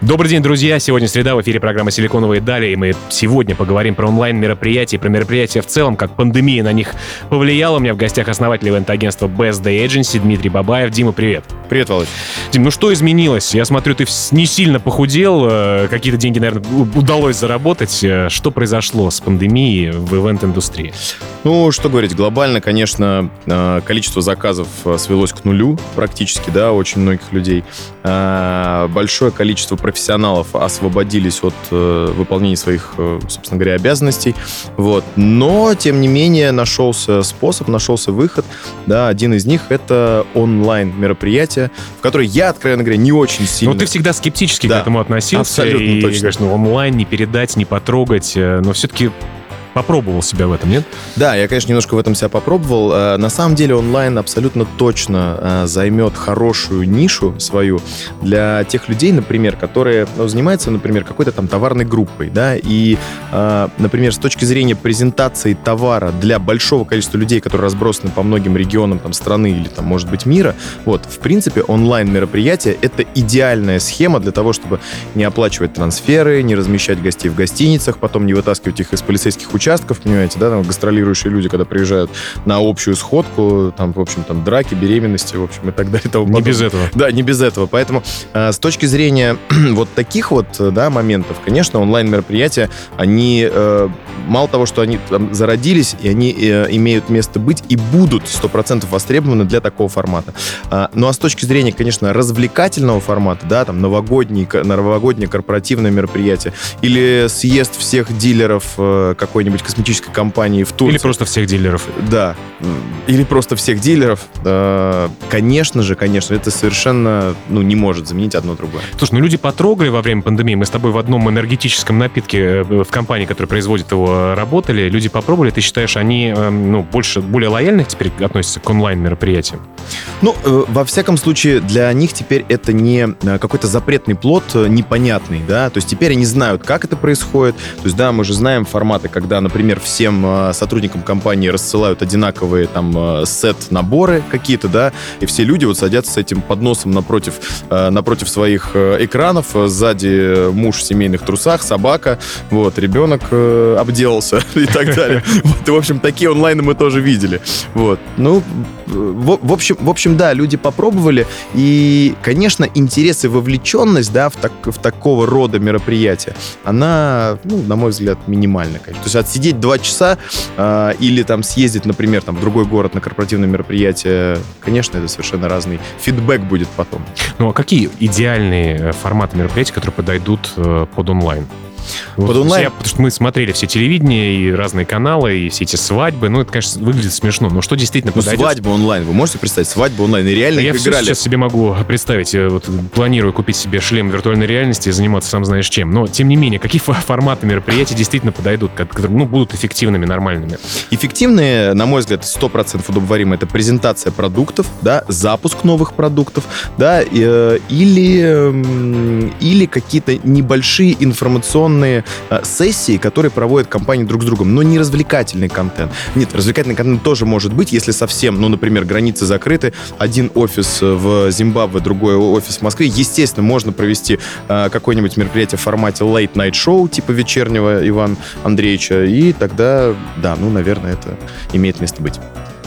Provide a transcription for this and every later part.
Добрый день, друзья! Сегодня среда, в эфире программа «Силиконовые дали», и мы сегодня поговорим про онлайн-мероприятия, про мероприятия в целом, как пандемия на них повлияла. У меня в гостях основатель ивент-агентства Best Day Agency Дмитрий Бабаев. Дима, привет! Привет, Володь. Дим, ну что изменилось? Я смотрю, ты не сильно похудел, э, какие-то деньги, наверное, удалось заработать. Э, что произошло с пандемией в ивент-индустрии? Ну, что говорить, глобально, конечно, э, количество заказов свелось к нулю практически, да, очень многих людей. Большое количество профессионалов освободились от выполнения своих, собственно говоря, обязанностей. Вот. Но, тем не менее, нашелся способ, нашелся выход. Да, один из них — это онлайн-мероприятие, мероприятие, в которое я, откровенно говоря, не очень сильно... Но ты всегда скептически да, к этому относился. Абсолютно и, точно. говоришь, ну, онлайн не передать, не потрогать. Э, но все-таки попробовал себя в этом, нет? Да, я, конечно, немножко в этом себя попробовал. Э, на самом деле онлайн абсолютно точно э, займет хорошую нишу свою для тех людей, например, которые ну, занимаются, например, какой-то там товарной группой, да, и, э, например, с точки зрения презентации товара для большого количества людей, которые разбросаны по многим регионам там страны или там, может быть, мира, вот, в принципе, онлайн мероприятие это идеальная схема для того, чтобы не оплачивать трансферы, не размещать гостей в гостиницах, потом не вытаскивать их из полицейских участков, понимаете, да, там гастролирующие люди, когда приезжают на общую сходку, там, в общем, там драки, беременности, в общем, и так далее. И тому не без этого. Да, не без этого. Поэтому э, с точки зрения вот таких вот, да, моментов, конечно, онлайн-мероприятия, они э, мало того, что они там зародились, и они э, имеют место быть и будут 100% востребованы для такого формата. А, ну а с точки зрения, конечно, развлекательного формата, да, там новогодний, новогоднее корпоративное мероприятие или съезд всех дилеров э, какой-нибудь какой-нибудь косметической компании в Турции. Или просто всех дилеров. Да. Или просто всех дилеров. Конечно же, конечно, это совершенно ну, не может заменить одно другое. Слушай, ну люди потрогали во время пандемии. Мы с тобой в одном энергетическом напитке э, в компании, которая производит его, работали. Люди попробовали. Ты считаешь, они эм, ну, больше, более лояльно теперь относятся к онлайн-мероприятиям? Ну, э, во всяком случае, для них теперь это не э, какой-то запретный плод непонятный, да, то есть теперь они знают, как это происходит. То есть, да, мы же знаем форматы, когда, например, всем э, сотрудникам компании рассылают одинаковые там э, сет-наборы какие-то, да, и все люди вот садятся с этим подносом напротив, э, напротив своих экранов, сзади муж в семейных трусах, собака, вот, ребенок обделался и так далее. Вот, и, в общем, такие онлайны мы тоже видели. Вот. Ну, в, в, общем, в общем, да, люди попробовали, и, конечно, интерес и вовлеченность, да, в, так, в такого рода мероприятия, она, ну, на мой взгляд, минимальна, конечно. То есть отсидеть два часа э, или там съездить, например, там в другой город на корпоративное мероприятие, конечно, это совершенно разный фидбэк будет потом. Ну, а какие идеальные э, форматы мероприятий, которые подойдут э, под онлайн? Под онлайн? Я, потому что мы смотрели все телевидение и разные каналы, и все эти свадьбы. Ну, это, конечно, выглядит смешно. Но что действительно ну, подойдет? свадьба онлайн. Вы можете представить? Свадьба онлайн. И реально я их играли. сейчас себе могу представить. Я вот планирую купить себе шлем виртуальной реальности и заниматься сам знаешь чем. Но, тем не менее, какие форматы мероприятий действительно подойдут, которые ну, будут эффективными, нормальными? Эффективные, на мой взгляд, 100% удобоваримы. Это презентация продуктов, да, запуск новых продуктов, да, э, или, или какие-то небольшие информационные э, сессии, которые проводят компании друг с другом, но не развлекательный контент. Нет, развлекательный контент тоже может быть, если совсем, ну, например, границы закрыты, один офис в Зимбабве, другой офис в Москве, естественно, можно провести э, какое-нибудь мероприятие в формате late night show, типа вечернего Ивана Андреевича, и тогда, да, ну, наверное, это имеет место быть.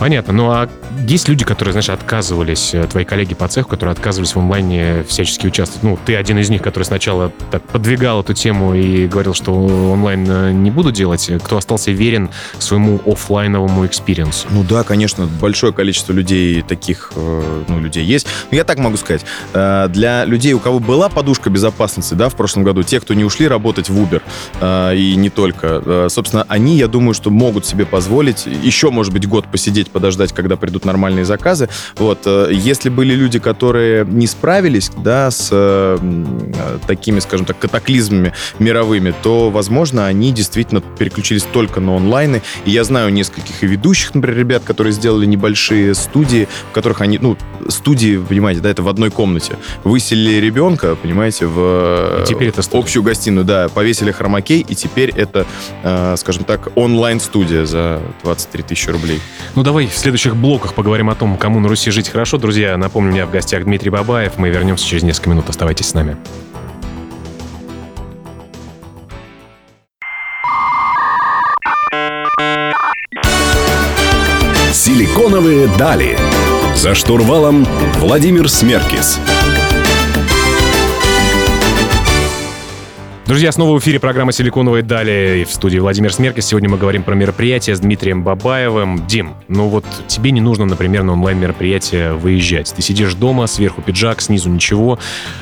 Понятно. Ну а есть люди, которые, знаешь, отказывались, э, твои коллеги по цеху, которые отказывались в онлайне всячески участвовать. Ну, ты один из них, который сначала так подвигал эту тему и говорил, что онлайн э, не буду делать. Кто остался верен своему офлайновому experience у? Ну да, конечно, большое количество людей таких, э, ну, людей есть. Но я так могу сказать, для людей, у кого была подушка безопасности, да, в прошлом году, те, кто не ушли работать в Uber, и не только, собственно, они, я думаю, что могут себе позволить еще, может быть, год посидеть подождать, когда придут нормальные заказы. Вот, э, если были люди, которые не справились, да, с э, такими, скажем так, катаклизмами мировыми, то, возможно, они действительно переключились только на онлайны. И я знаю нескольких и ведущих, например, ребят, которые сделали небольшие студии, в которых они, ну, студии, понимаете, да, это в одной комнате. Выселили ребенка, понимаете, в И теперь это студия. общую гостиную, да, повесили хромакей, и теперь это, э, скажем так, онлайн-студия за 23 тысячи рублей. Ну, давай в следующих блоках поговорим о том, кому на Руси жить хорошо. Друзья, напомню, меня в гостях Дмитрий Бабаев. Мы вернемся через несколько минут. Оставайтесь с нами. Силиконовые дали. За штурвалом Владимир Смеркис. Друзья, снова в эфире программа «Силиконовые дали» в студии Владимир Смеркис. Сегодня мы говорим про мероприятие с Дмитрием Бабаевым. Дим, ну вот тебе не нужно, например, на онлайн-мероприятие выезжать. Ты сидишь дома, сверху пиджак, снизу ничего.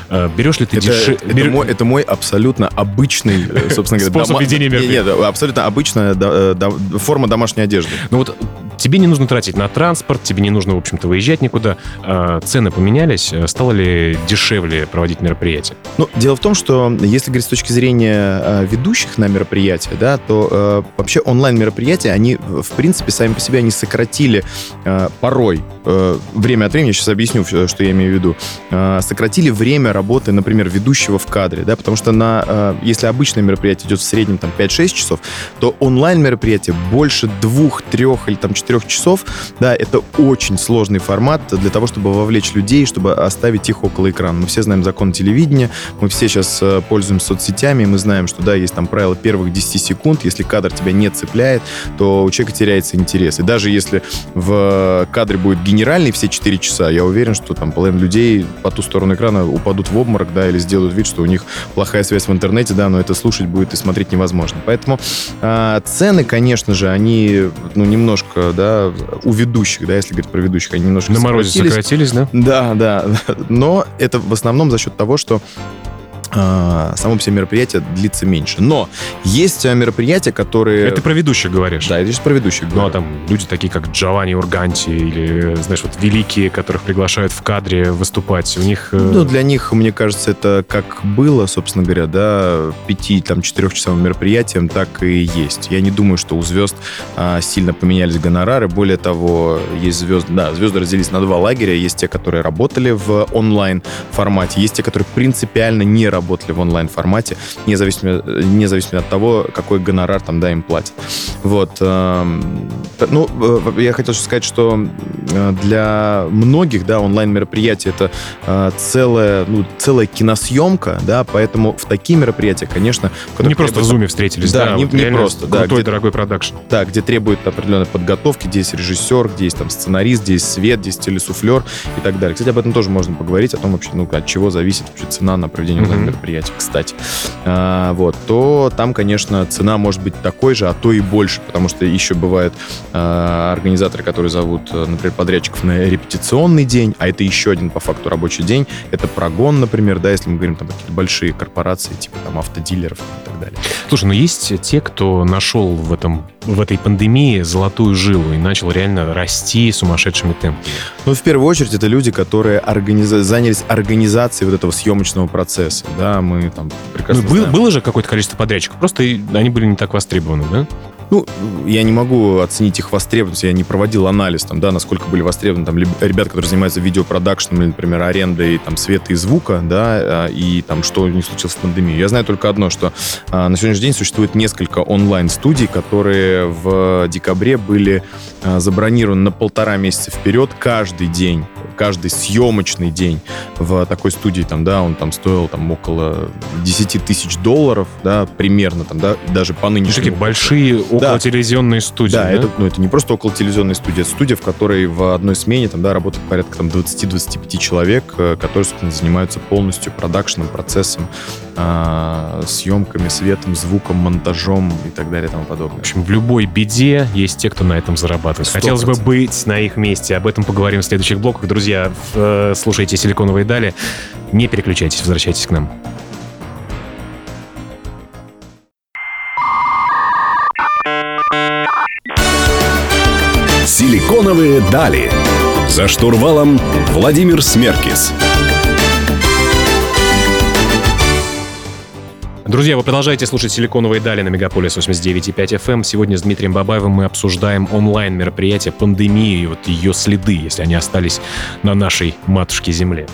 Э, Берешь ли ты Это, деши- это бер- мой, это мой абсолютно обычный, э, собственно говоря, Способ ведения мероприятия. Нет, абсолютно обычная э, форма домашней одежды. Ну вот тебе не нужно тратить на транспорт, тебе не нужно, в общем-то, выезжать никуда. Э, Цены поменялись. Э, Стало ли дешевле проводить мероприятие? Ну, дело в том, что если говорить с точки зрения э, ведущих на мероприятия, да, то э, вообще онлайн-мероприятия, они, в принципе, сами по себе, они сократили э, порой, э, время от времени, я сейчас объясню, что я имею в виду, э, сократили время работы, например, ведущего в кадре, да, потому что на, э, если обычное мероприятие идет в среднем там 5-6 часов, то онлайн-мероприятие больше двух, трех или там четырех часов, да, это очень сложный формат для того, чтобы вовлечь людей, чтобы оставить их около экрана. Мы все знаем закон телевидения, мы все сейчас э, пользуемся соцсетями, мы знаем, что, да, есть там правило первых 10 секунд, если кадр тебя не цепляет, то у человека теряется интерес. И даже если в кадре будет генеральный все 4 часа, я уверен, что там половина людей по ту сторону экрана упадут в обморок, да, или сделают вид, что у них плохая связь в интернете, да, но это слушать будет и смотреть невозможно. Поэтому а, цены, конечно же, они, ну, немножко, да, у ведущих, да, если говорить про ведущих, они немножко На морозе сократились. да? Да, да, но это в основном за счет того, что само по себе мероприятие длится меньше. Но есть а, мероприятия, которые... Это про ведущих говоришь. Да, это сейчас про ведущих Ну, а говорю. там люди такие, как Джованни Урганти или, знаешь, вот великие, которых приглашают в кадре выступать. У них... э, Ну, для них, мне кажется, это как было, собственно говоря, да, пяти, там, четырехчасовым мероприятием, так и есть. Я не думаю, что у звезд а, сильно поменялись гонорары. Более того, есть звезды, да, звезды разделились на два лагеря. Есть те, которые работали в онлайн формате, есть те, которые принципиально не работали в онлайн формате, независимо, независимо от того, какой гонорар там, да, им платят. Вот. эм, Ну, э, я хотел сказать, что э, для многих, да, онлайн-мероприятие это э, целая, ну, целая киносъемка, да, поэтому в такие мероприятия, конечно... в не просто в зуме встретились, Да, да, не- вот не просто, да, Крутой, где- дорогой продакшн. Да, где требует определенной подготовки, где есть режиссер, где есть там сценарист, где есть свет, где есть телесуфлер и так далее. Кстати, об этом тоже можно поговорить, о том вообще, ну, от чего зависит вообще цена на проведение Мгм. Онлайн-мероприятия, кстати. А, вот, то там, конечно, цена может быть такой же, а то и больше, потому что еще бывают а, организаторы, которые зовут, э, например, подрядчиков на репетиционный день, а это еще один по факту рабочий день. Это прогон, например, да, если мы говорим там какие-то большие корпорации, типа там автодилеров и так далее. Слушай, ну есть те, кто нашел в, этом, в этой пандемии золотую жилу и начал реально расти сумасшедшими темпами. Ну, в первую очередь, это люди, которые организа- занялись организацией вот этого съемочного процесса. Да, мы там Ну, прекрасно был- знаем. было же какое-то количество подрядчиков, просто они были не так востребованы, да? Ну, я не могу оценить их востребованность, я не проводил анализ, там, да, насколько были востребованы там, ребят, которые занимаются видеопродакшном, или, например, арендой там, света и звука, да, а, и там, что них случилось в пандемию. Я знаю только одно, что а, на сегодняшний день существует несколько онлайн-студий, которые в декабре были а, забронированы на полтора месяца вперед каждый день, каждый съемочный день в такой студии, там, да, он там стоил там около 10 тысяч долларов, да, примерно, там, да, даже по Ну, нынешнему такие большие около телевизионные студии. да, это, ну, это не просто около телевизионной студии, это студия, в которой в одной смене там, да, работает порядка там, 20-25 человек, э, которые, собственно, занимаются полностью продакшеном, процессом, а, съемками, светом, звуком, монтажом и так далее и тому В подобное. общем, в любой беде есть те, кто на этом зарабатывает. Сто Хотелось бы быть на их месте. Об этом поговорим в следующих блоках. Друзья, в- э, слушайте «Силиконовые дали». Не переключайтесь, возвращайтесь к нам. Силиконовые дали. За штурвалом Владимир Смеркис. Друзья, вы продолжаете слушать «Силиконовые дали» на Мегаполис 89.5 FM. Эм. Сегодня с Дмитрием Бабаевым мы обсуждаем онлайн-мероприятие, пандемию и вот ее следы, если они остались на нашей матушке Земле.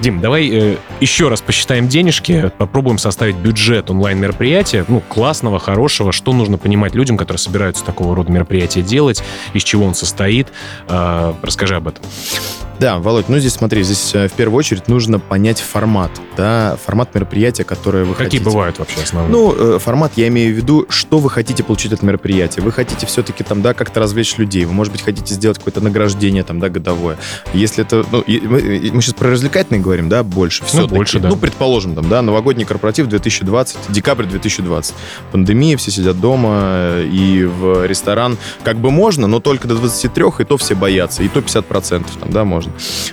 Дим, давай э, еще раз посчитаем денежки, попробуем составить бюджет онлайн-мероприятия, ну, классного, хорошего, что нужно понимать людям, которые собираются такого рода мероприятия делать, из чего он состоит. Э, расскажи об этом. Да, Володь, ну здесь смотри, здесь э, в первую очередь нужно понять формат, да, формат мероприятия, которое вы Какие хотите. Какие бывают вообще основные? Ну, э, формат, я имею в виду, что вы хотите получить от мероприятия. Вы хотите все-таки там, да, как-то развлечь людей. Вы, может быть, хотите сделать какое-то награждение там, да, годовое. Если это, ну, мы, мы сейчас про развлекательные говорим, да, больше все Ну, больше, да. Ну, предположим, там, да, новогодний корпоратив 2020, декабрь 2020. Пандемия, все сидят дома, э, и в ресторан как бы можно, но только до 23, и то все боятся, и то 50% там, да, можно.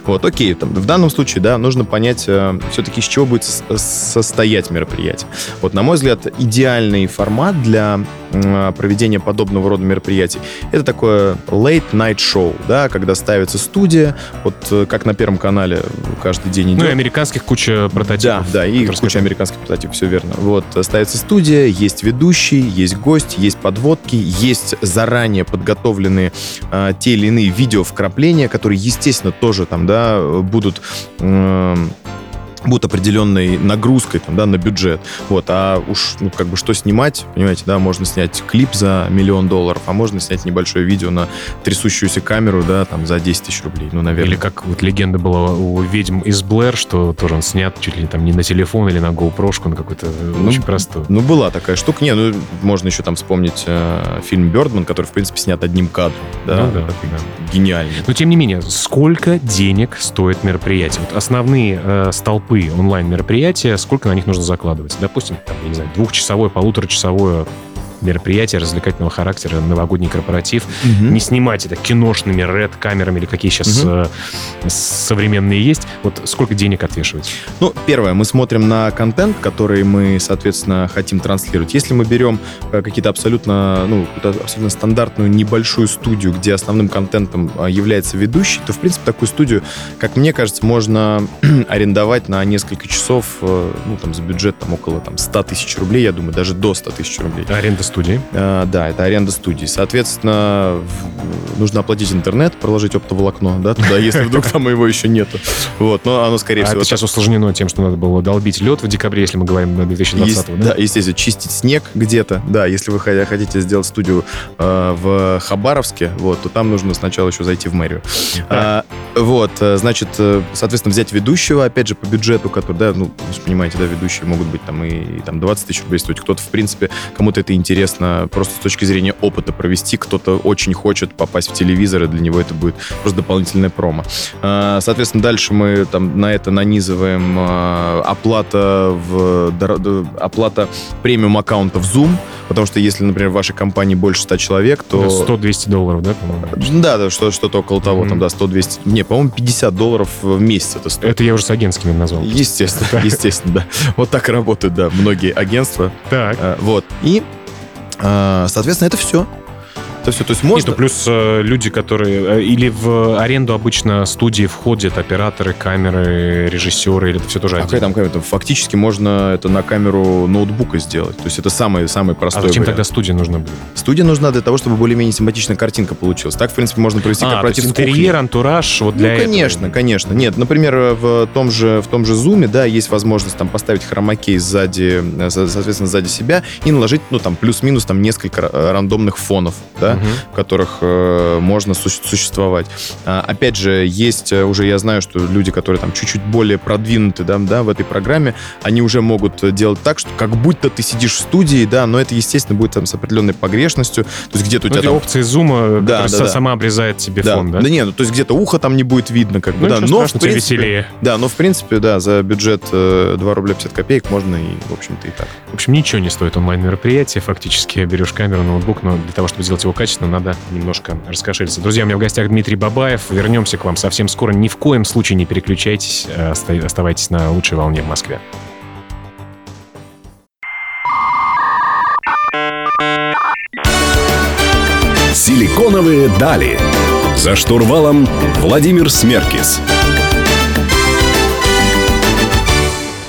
Вот, окей, там, в данном случае, да, нужно понять э, все-таки, из чего будет состоять мероприятие. Вот, на мой взгляд, идеальный формат для проведения подобного рода мероприятий это такое late night show, да, когда ставится студия, вот э, как на Первом канале каждый день идет. Ну и американских куча прототипов. Да, да, и куча американских прототипов, все верно. Вот, ставится студия, есть ведущий, есть гость, есть подводки, есть заранее подготовленные э, те или иные видео вкрапления, которые, естественно, тоже там, да, будут э, будут определенной нагрузкой там, да, на бюджет. Вот, а уж, ну, как бы, что снимать, понимаете, да, можно снять клип за миллион долларов, а можно снять небольшое видео на трясущуюся камеру, да, там, за 10 тысяч рублей, ну, наверное. Или как вот легенда была у ведьм из Блэр, что тоже он снят чуть ли там не на телефон или на GoPro, на какой-то ну, очень простой. Ну, была такая штука. Не, ну, можно еще там вспомнить э, фильм «Бёрдман», который, в принципе, снят одним кадром. Да, ну, да, да. гениальный. Но, тем не менее, сколько денег стоит мероприятие? Вот основные э, столпы любые онлайн-мероприятия, сколько на них нужно закладывать. Допустим, там, я не знаю, двухчасовое, полуторачасовое мероприятие развлекательного характера, новогодний корпоратив. Угу. Не снимать это киношными ред-камерами или какие сейчас угу. современные есть. Вот сколько денег отвешивать? Ну, первое, мы смотрим на контент, который мы, соответственно, хотим транслировать. Если мы берем э, какие-то абсолютно, ну, абсолютно стандартную небольшую студию, где основным контентом э, является ведущий, то, в принципе, такую студию, как мне кажется, можно арендовать на несколько часов, ну, там, за бюджет там около там, 100 тысяч рублей, я думаю, даже до 100 тысяч рублей. Аренда студии? А, да, это аренда студии. Соответственно, нужно оплатить интернет, проложить оптоволокно, да, туда, если вдруг там его еще нету. Вот, но оно, скорее а всего... это сейчас усложнено тем, что надо было долбить лед в декабре, если мы говорим на 2020 Есть, да? Да, естественно, чистить снег где-то. Да, если вы хотите сделать студию э, в Хабаровске, вот, то там нужно сначала еще зайти в мэрию. А, вот, э, значит, э, соответственно, взять ведущего, опять же, по бюджету, который, да, ну, вы же понимаете, да, ведущие могут быть там и, и там 20 тысяч рублей стоить. Кто-то, в принципе, кому-то это интересно просто с точки зрения опыта провести. Кто-то очень хочет попасть в телевизор, и для него это будет просто дополнительная промо. А, соответственно, дальше мы там на это нанизываем оплата в оплата премиум аккаунта в Zoom, потому что если, например, в вашей компании больше 100 человек, то... 100-200 долларов, да, по-моему? Да, да, что, что-то около того, mm-hmm. там, да, 100-200... Не, по-моему, 50 долларов в месяц это стоит. Это я уже с агентскими назвал. Естественно, естественно, да. Вот так работают, да, многие агентства. Так. А, вот. И а, соответственно, это все. Это все. То есть можно... Нет, ну плюс э, люди, которые... Э, или в аренду обычно студии входят операторы, камеры, режиссеры, или это все тоже а какая там камера? Фактически можно это на камеру ноутбука сделать. То есть это самый, самый простой А зачем вариант. тогда студия нужна будет? Студия нужна для того, чтобы более-менее симпатичная картинка получилась. Так, в принципе, можно провести а, корпоратив интерьер, антураж вот для ну, конечно, этого. конечно. Нет, например, в том же, в том же Zoom, да, есть возможность там поставить хромакей сзади, э, соответственно, сзади себя и наложить, ну, там, плюс-минус там несколько рандомных фонов, да, угу. в которых э, можно су- существовать. А, опять же, есть э, уже, я знаю, что люди, которые там чуть-чуть более продвинуты, да, да, в этой программе, они уже могут делать так, что как будто ты сидишь в студии, да, но это, естественно, будет там с определенной погрешностью, то есть где-то у ну, тебя там... опции зума, да, да, да. сама обрезает тебе да. фон, да? Да нет, ну, то есть где-то ухо там не будет видно, как бы, ну, да, но в принципе... Веселее. Да, но в принципе, да, за бюджет 2 э, рубля 50 копеек можно и, в общем-то, и так. В общем, ничего не стоит онлайн-мероприятие, фактически берешь камеру, ноутбук, но для того, чтобы сделать его качественно, надо немножко раскошелиться. Друзья, у меня в гостях Дмитрий Бабаев. Вернемся к вам совсем скоро. Ни в коем случае не переключайтесь. Э, оставайтесь на лучшей волне в Москве. Силиконовые дали. За штурвалом Владимир Смеркис.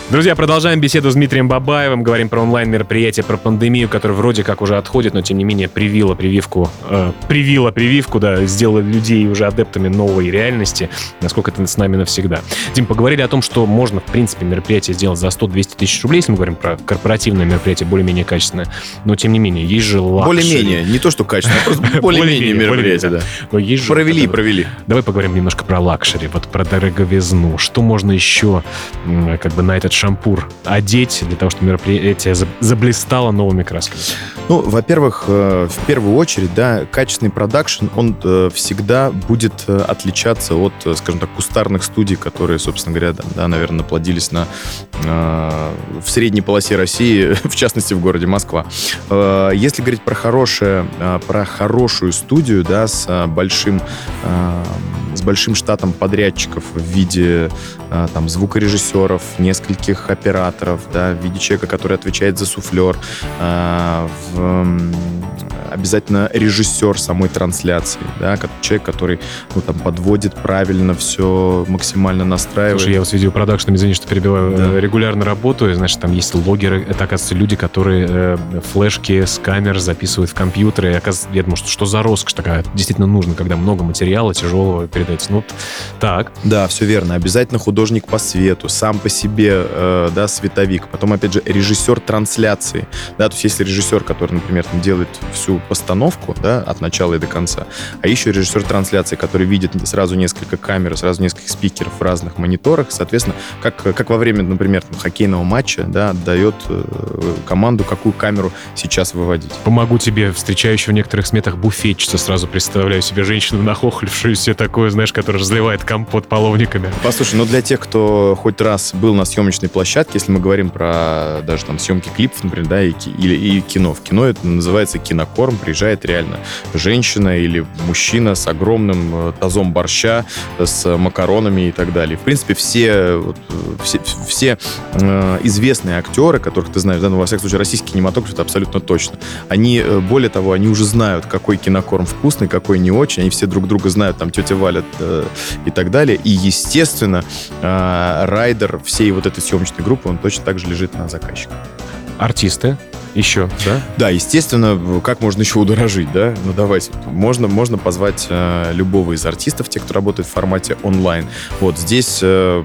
Друзья, продолжаем беседу с Дмитрием Бабаевым. Говорим про онлайн-мероприятие, про пандемию, которая вроде как уже отходит, но тем не менее привила прививку, э, привила прививку, да, сделала людей уже адептами новой реальности. Насколько это с нами навсегда. Дим, поговорили о том, что можно, в принципе, мероприятие сделать за 100-200 тысяч рублей, если мы говорим про корпоративное мероприятие, более-менее качественное. Но тем не менее, есть же luxury. Более-менее, не то, что качественно, а просто более-менее мероприятие, да. Но есть же... Провели, провели. Давай поговорим немножко про luxury, вот про дороговизну. Что можно еще как бы на этот шампур одеть для того, чтобы мероприятие заб- заблистало новыми красками? Ну, во-первых, э, в первую очередь, да, качественный продакшн, он э, всегда будет э, отличаться от, скажем так, кустарных студий, которые, собственно говоря, да, да, наверное, плодились на, в средней полосе России, в частности, в городе Москва. Если говорить про хорошее, про хорошую студию, да, с большим, с большим штатом подрядчиков в виде там звукорежиссеров, нескольких операторов, да, в виде человека, который отвечает за суфлер, э, в, обязательно режиссер самой трансляции, да, как человек, который ну, там, подводит правильно все, максимально настраивает. Слушай, я вот с видеопродакшном, извини, что перебиваю, Да. э, регулярно работаю, значит, там есть логеры, это, оказывается, люди, которые э, флешки с камер записывают в компьютеры, и, оказывается, я думаю, что, что за роскошь такая, действительно нужно, когда много материала тяжелого передается. Ну, так, Да, все верно. Обязательно художник по свету, сам по себе, э, да, световик. Потом, опять же, режиссер трансляции. Да, то есть если режиссер, который, например, там, делает всю постановку, да, от начала и до конца, а еще режиссер трансляции, который видит сразу несколько камер, сразу несколько спикеров в разных мониторах, соответственно, как, как во время, например, там, хоккейного матча, да, дает э, команду, какую камеру сейчас выводить. помогу тебе, встречающего в некоторых сметах буфетчица, сразу представляю себе женщину нахохлившуюся такую, знаешь, которая разливает компот половниками. Послушай, ну для тех, кто хоть раз был на съемочной площадке, если мы говорим про даже там съемки клипов, например, да, и, или и кино. В кино это называется кинокорм. Приезжает реально женщина или мужчина с огромным э, тазом борща, э, с макаронами и так далее. В принципе, все, э, все, все известные актеры, которых ты знаешь, да, ну, во всяком случае, российский кинематограф, это абсолютно точно. Они, более того, они уже знают, какой кинокорм вкусный, какой не очень. Они все друг друга знают, там, тетя Валя и так далее. И, естественно, райдер всей вот этой съемочной группы, он точно так же лежит на заказчика. Артисты еще, да? Да, естественно, как можно еще удорожить, да? Ну, давайте. Можно, можно позвать э, любого из артистов, те, кто работает в формате онлайн. Вот здесь э,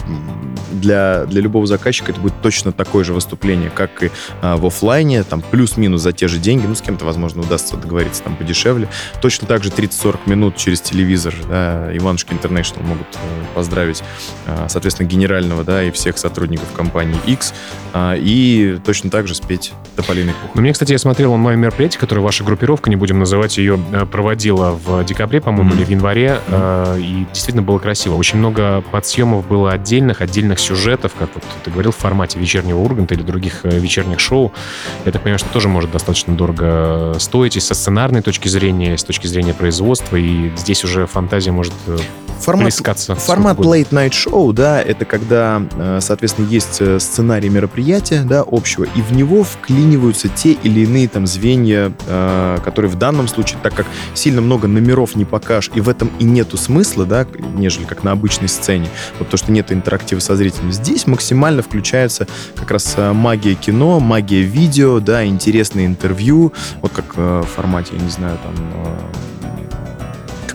для, для любого заказчика это будет точно такое же выступление, как и э, в оффлайне, там плюс-минус за те же деньги, ну, с кем-то, возможно, удастся договориться там подешевле. Точно так же 30-40 минут через телевизор, да, Иванушки Интернешнл могут э, поздравить, э, соответственно, генерального, да, и всех сотрудников компании X, э, и точно так же спеть «Тополиный пух». Ну, мне, кстати, я смотрел онлайн-мероприятие, которое ваша группировка, не будем называть ее, э, проводила в декабре, по-моему, Мгм. или в январе, э, и действительно было красиво. Очень много подсъемов было отдельных, отдельных сюжетов, как вот ты говорил, в формате вечернего Урганта или других э, вечерних шоу. Я так понимаю, что тоже может достаточно дорого стоить и со сценарной точки зрения, и с точки зрения производства, и здесь уже фантазия может э, Формат плескаться. Формат late night show, да, это когда, э, соответственно, есть э, сценарий мероприятия, да, общего, и в него вклиниваются те или иные там звенья, э, которые в данном случае, так как сильно много номеров не покажешь, и в этом и нету смысла, да, нежели как на обычной сцене, вот то, что нет интерактива со зрителем. Здесь максимально включается как раз э, магия кино, магия видео, да, интересные интервью, вот как э, в формате, я не знаю, там, э,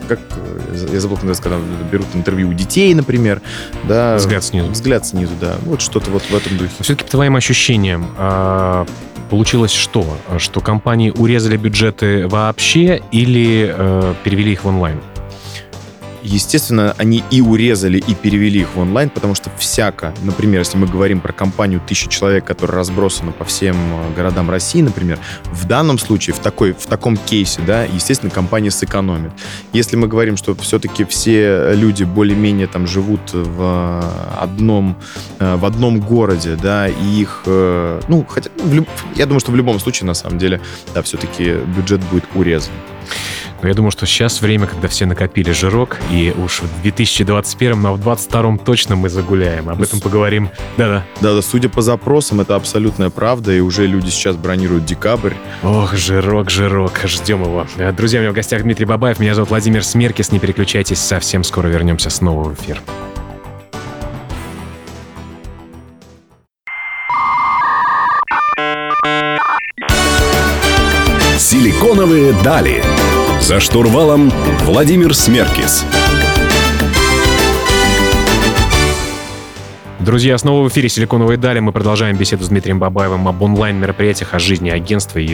как, э, я забыл, называется, когда берут интервью у детей, например, да. Взгляд снизу. Взгляд снизу, да. Вот что-то вот в этом духе. Все-таки по твоим ощущениям, а, получилось что? Что компании урезали бюджеты вообще или э, перевели их в онлайн? Естественно, они и урезали, и перевели их в онлайн, потому что всяко, например, если мы говорим про компанию тысячи человек, которая разбросана по всем э, городам России, например, в данном случае, в, такой, в таком кейсе, да, естественно, компания сэкономит. Если мы говорим, что все-таки все люди более-менее там живут в одном, э, в одном городе, да, и их, э, ну, хотя, люб- я думаю, что в любом случае, на самом деле, да, все-таки бюджет будет урезан. Но я думаю, что сейчас время, когда все накопили жирок, и уж в 2021, но в 2022 точно мы загуляем. Об этом поговорим. Да-да. Да-да, судя по запросам, это абсолютная правда, и уже люди сейчас бронируют декабрь. Ох, жирок, жирок, ждем его. Друзья, у меня в гостях Дмитрий Бабаев, меня зовут Владимир Смеркис, не переключайтесь, совсем скоро вернемся снова в эфир. Силиконовые дали. За штурвалом Владимир Смеркис. Друзья, снова в эфире «Силиконовые дали». Мы продолжаем беседу с Дмитрием Бабаевым об онлайн-мероприятиях, о жизни агентства и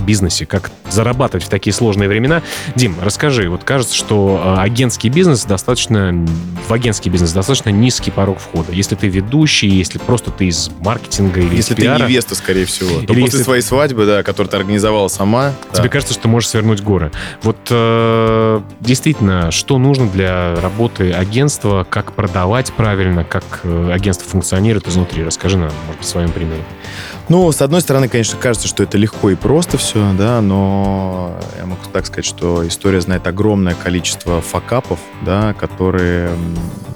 бизнесе, как зарабатывать в такие сложные времена. Дим, расскажи, вот кажется, что э, агентский бизнес достаточно, в агентский бизнес достаточно низкий порог входа. Если ты ведущий, если просто ты из маркетинга или Если из пиара, ты невеста, скорее всего, то Или после если- своей свадьбы, да, которую ты организовала сама, тебе да. кажется, что ты можешь свернуть горы. Вот э, действительно, что нужно для работы агентства, как продавать правильно, как э, агентство функционирует изнутри? Расскажи нам, может быть, в своем примере. Ну, с одной стороны, конечно, кажется, что это легко и просто все, да, но я могу так сказать, что история знает огромное количество факапов, да, которые,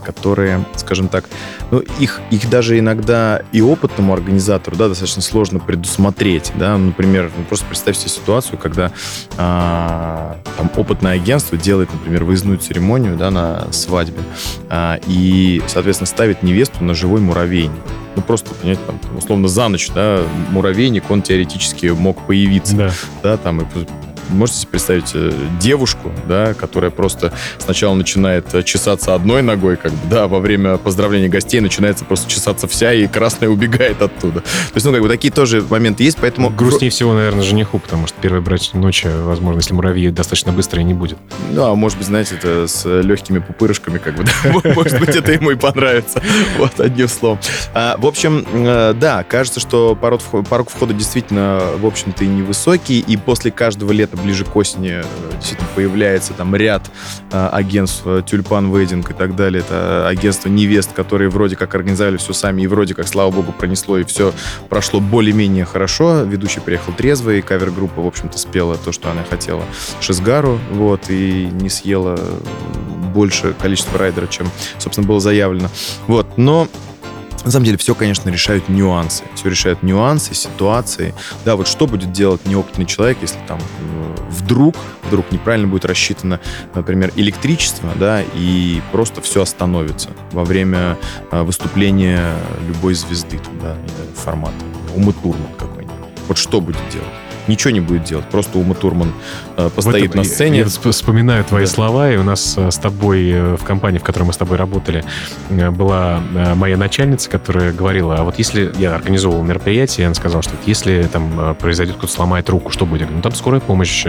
которые, скажем так, ну, их, их даже иногда и опытному организатору, да, достаточно сложно предусмотреть, да, например, ну, просто представь себе ситуацию, когда а, там опытное агентство делает, например, выездную церемонию, да, на свадьбе, а, и, соответственно, ставит невесту на живой муравейник. Ну, просто, понимаете, там, условно, за ночь, да, муравейник, он теоретически мог появиться, Да. да, там, и можете себе представить э, девушку, да, которая просто сначала начинает э, чесаться одной ногой, как бы, да, во время поздравления гостей начинается просто чесаться вся, и красная убегает оттуда. То есть, ну, как бы, такие тоже моменты есть, поэтому... Грустнее всего, наверное, жениху, потому что первая брачная ночь, э, возможно, если муравьи достаточно быстро и не будет. Ну, а может быть, знаете, это с легкими пупырышками, как бы, да, может быть, это ему и понравится. Вот, одним словом. А, В общем, э, да, кажется, что порог вхо- порог входа действительно, в общем-то, и невысокий, и после каждого ближе к осени, э, действительно появляется там ряд э, агентств, э, Тюльпан Вейдинг и так далее. Это агентство невест, которые вроде как организовали все сами, и вроде как, слава богу, пронесло, и все прошло более-менее хорошо. Ведущий приехал трезвый, кавер-группа, в общем-то, спела то, что она хотела Шизгару, вот, и не съела больше количество райдера, чем, собственно, было заявлено. Вот, но на самом деле все, конечно, решают нюансы. Все решают нюансы, ситуации. Да, вот что будет делать неопытный человек, если там э, вдруг, вдруг неправильно будет рассчитано, например, электричество, да, и просто все остановится во время э, выступления любой звезды, да, формата. Умы Турман какой-нибудь. Вот что будет делать? Ничего не будет делать. Просто Ума Турман э, постоит В этом на я- сцене. Я всп- вспоминаю твои Да. слова, и у нас э, с тобой э, в компании, в которой мы с тобой работали, э, была моя начальница, которая говорила, а вот если я организовывал мероприятие, она сказала, что вот если там произойдет, кто-то сломает руку, что будет? Я говорю, ну там скорая помощь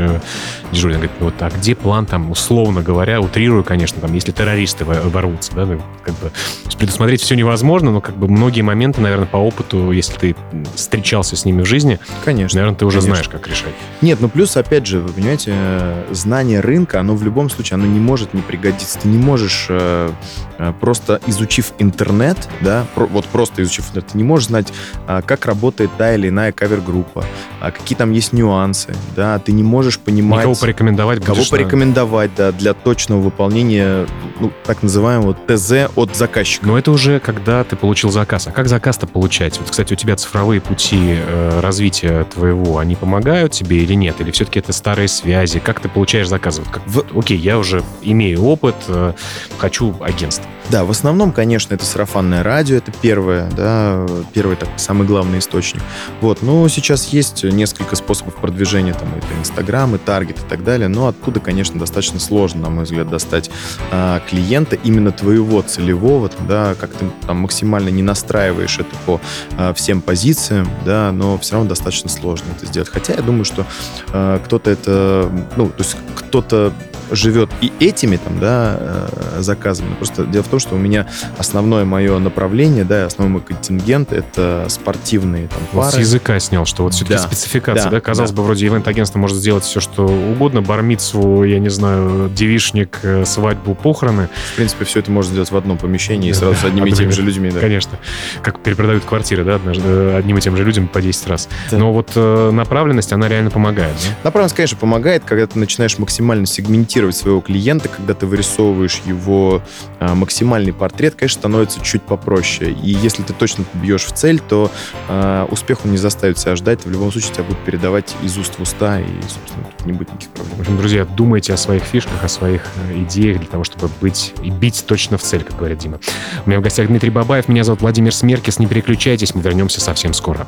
дежурит. Она говорит, ну вот, а где план там, условно говоря, утрирую, конечно, там, если террористы во- ворвутся, да, ну, как бы предусмотреть все невозможно, но как бы многие моменты, наверное, по опыту, если ты встречался с ними в жизни, Конечно. наверное, ты уже конечно. знаешь, как решать. Нет, ну плюс, опять же, вы понимаете, э, знание рынка, оно в любом случае, оно не может не пригодиться. Ты не можешь, э, э, просто изучив интернет, да, вот просто изучив интернет, ты не можешь знать, а, как работает та или иная кавер-группа, а какие там есть нюансы, да, ты не можешь понимать... Никого порекомендовать Кого порекомендовать, да, для точного выполнения, ну, так называемого ТЗ от заказчика. Но это уже когда ты получил заказ. А как заказ-то получать? Вот, кстати, у тебя цифровые пути э, развития твоего, они помогают тебе или нет? Или все-таки это старые связи? Как ты получаешь заказы? Вот как, В- Окей, я уже имею опыт, э, хочу агентство. Да, в основном, конечно, это сарафанное радио, это первое, да, первый такой самый главный источник. Вот, но сейчас есть несколько способов продвижения, там, это Инстаграм, и Таргет и так далее, но оттуда, конечно, достаточно сложно, на мой взгляд, достать а, клиента именно твоего целевого, да, как ты там максимально не настраиваешь это по а, всем позициям, да, но все равно достаточно сложно это сделать. Хотя я думаю, что а, кто-то это, ну, то есть кто-то живет и этими там, да, э, заказами. Просто дело в том, что у меня основное мое направление, да, основной мой контингент — это спортивные там Вот пары. с языка снял, что вот все-таки Да, спецификация, да, да, казалось да. бы, вроде ивент-агентство может сделать все, что угодно, бармицу, я не знаю, девишник, э, свадьбу, похороны, В принципе, все это можно сделать в одном помещении и сразу с одними и теми же людьми, да. конечно, как перепродают квартиры, да, однажды, э, одним и тем же людям по 10 раз. Да. Но вот направленность, она реально помогает, да? Направленность, конечно, помогает, когда ты начинаешь максимально сегментировать своего клиента, когда ты вырисовываешь его а, максимальный портрет, конечно, становится чуть попроще. И если ты точно бьешь в цель, то а, успех он не заставит себя ждать. В любом случае тебя будут передавать из уст в уста, и, собственно, тут не будет никаких В проблем. общем, друзья, думайте о своих фишках, о своих э, идеях для того, чтобы быть и бить точно в цель, как говорит Дима. У меня в гостях Дмитрий Бабаев, меня зовут Владимир Смеркис. Не переключайтесь, мы вернемся совсем скоро.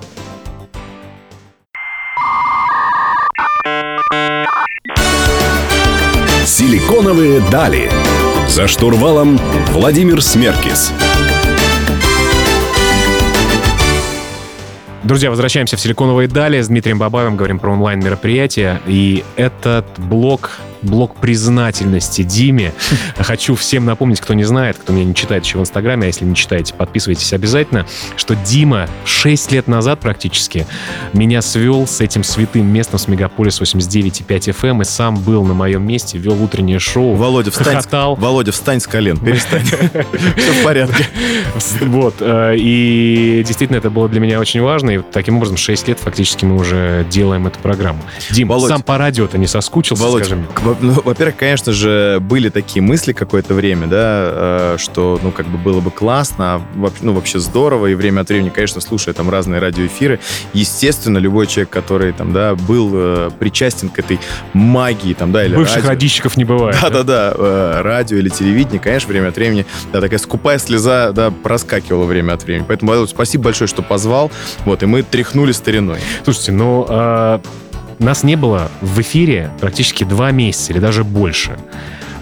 Силиконовые дали. За штурвалом Владимир Смеркис. Друзья, возвращаемся в Силиконовые дали. С Дмитрием Бабаевым говорим про онлайн-мероприятия. И этот блок блок признательности Диме. Хочу всем напомнить, кто не знает, кто меня не читает еще в Инстаграме, а если не читаете, подписывайтесь обязательно, что Дима 6 лет назад практически меня свел с этим святым местом с Мегаполис 89,5 FM и сам был на моем месте, вел утреннее шоу. Володя, встань, Хохотал. Володя, встань с колен, перестань. Все в порядке. Вот. э, И действительно, это было для меня очень важно. И таким образом 6 лет фактически мы уже делаем эту программу. Дим, сам по радио-то не соскучился, скажи мне? Ну, во-первых, конечно же, были такие мысли какое-то время, да, э, что, ну, как бы было бы классно, а ну, вообще здорово, и время от времени, конечно, слушая там разные радиоэфиры, естественно, любой человек, который там, да, был э, причастен к этой магии, там, да, или Бывших радио- радищиков не бывает. да? Да-да-да, э, радио или телевидение, конечно, время от времени, да, такая скупая слеза, да, проскакивала время от времени. Поэтому, спасибо большое, что позвал, вот, и мы тряхнули стариной. Слушайте, ну, а, нас не было в эфире практически два месяца или даже больше.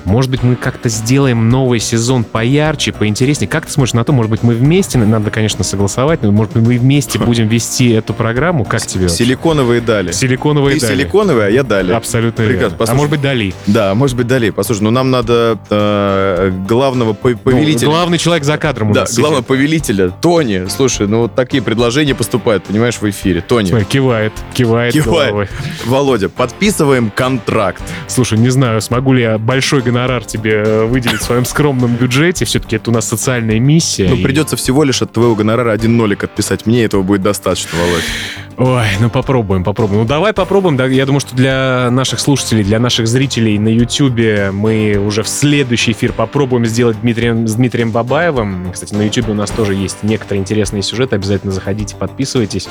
Может быть, мы как-то сделаем новый сезон поярче, поинтереснее. Как ты смотришь на то? Может быть, мы вместе, надо, конечно, согласовать, но, может быть, мы вместе будем вести эту программу? Как тебе? Силиконовые дали. Силиконовые Ты дали. силиконовый, а я дали. Абсолютно Прекрасно. А Послушай. может быть, Дали. Да, может быть, далее. Послушай, ну нам надо э, главного по- повелителя. Ну, главный человек за кадром да, главного повелителя. Тони. Слушай, ну вот такие предложения поступают, понимаешь, в эфире. Тони. Смотри, кивает, кивает, Кивает. головой. Володя, подписываем контракт. Слушай, не знаю, смогу ли я большой гонорар тебе э, выделить в своем скромном бюджете. Все-таки это у нас социальная миссия. Ну, и- придется всего лишь от твоего гонорара один нолик отписать. Мне этого будет достаточно, Володь. Ой, ну попробуем, попробуем. Ну давай попробуем. Да, я думаю, что для наших слушателей, для наших зрителей на Ютубе мы уже в следующий эфир попробуем сделать Дмитрием, с Дмитрием Бабаевым. Кстати, на Ютубе у нас тоже есть некоторые интересные сюжеты. Обязательно заходите, подписывайтесь.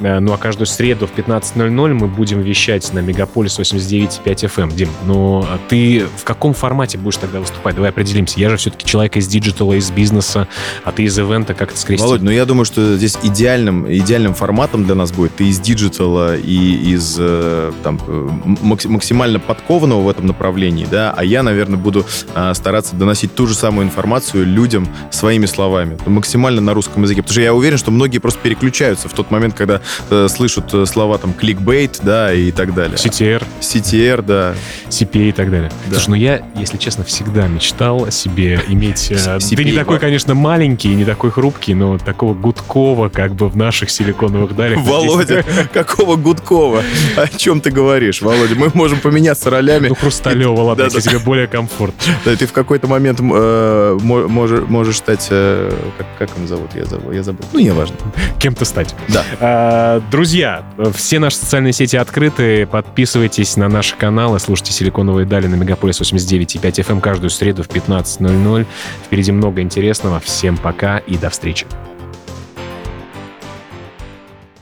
Э, Ну а каждую среду в 15.00 мы будем вещать на Мегаполис 89.5 FM. Дим, ну а ты в каком формате будешь тогда выступать? Давай определимся. Я же все-таки человек из digital а, из бизнеса, а ты из event а. Как это скрестить? Володь, ну я думаю, что здесь идеальным, идеальным форматом для нас будет. Ты из digital а и из э, там, э, макс- максимально подкованного в этом направлении, да, а я, наверное, буду э, стараться доносить ту же самую информацию людям своими словами, ну, максимально на русском языке. Потому что я уверен, что многие просто переключаются в тот момент, когда э, слышат слова там кликбейт, да, и так далее. CTR. CTR, да. CPA и так далее. Да. Слушай, ну я, если честно, всегда мечтал о себе иметь... э, Ты не такой, конечно, маленький, не такой хрупкий, но такого гудкова как бы в наших силиконовых далях. Володя, какого Гудкова? О чем ты говоришь, Володя? Мы можем поменяться ролями. Ну, Хрусталева, ладно, если тебе более комфортно. Да, ты в какой-то момент э, мо- можешь, стать... э, как, он зовут? Я забыл. Я забыл. Ну, не важно. Кем-то стать. Да. А, Друзья, все наши социальные сети открыты. Подписывайтесь на наши каналы, слушайте «Силиконовые дали» на Мегаполис 89 и 5 FM каждую среду в 15.00. Впереди много интересного. Всем пока и до встречи.